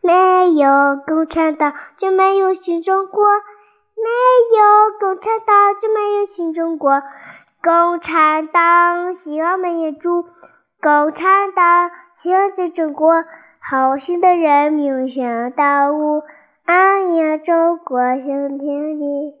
没有共产党就没有新中国，没有共产党就没有新中国。共产党希望民祝，共产党希望这中国。好心的人民想到我，安呀中国向天地。